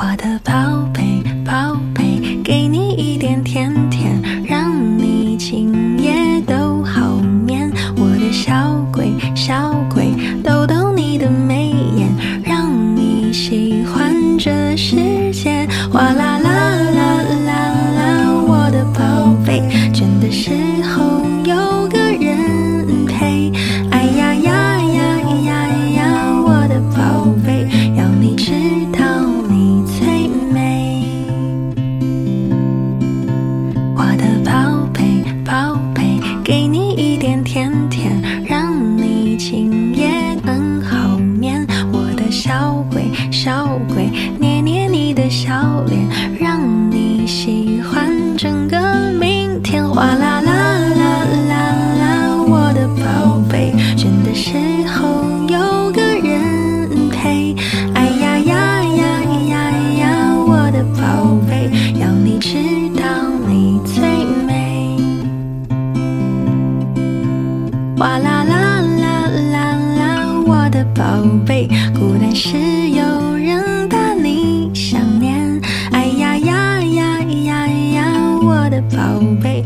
我的宝贝，宝贝，给你一点甜甜，让你今夜都好眠。我的小鬼，小鬼，逗逗你的眉眼，让你喜欢这世界。哗啦啦啦啦啦，我的宝贝，倦的时候有个人陪。脸，让你喜欢整个明天。哗啦啦啦啦啦，我的宝贝，倦的时候有个人陪。哎呀呀呀呀呀，我的宝贝，要你知道你最美。哗啦啦啦啦啦，我的宝贝，孤单时有人宝贝，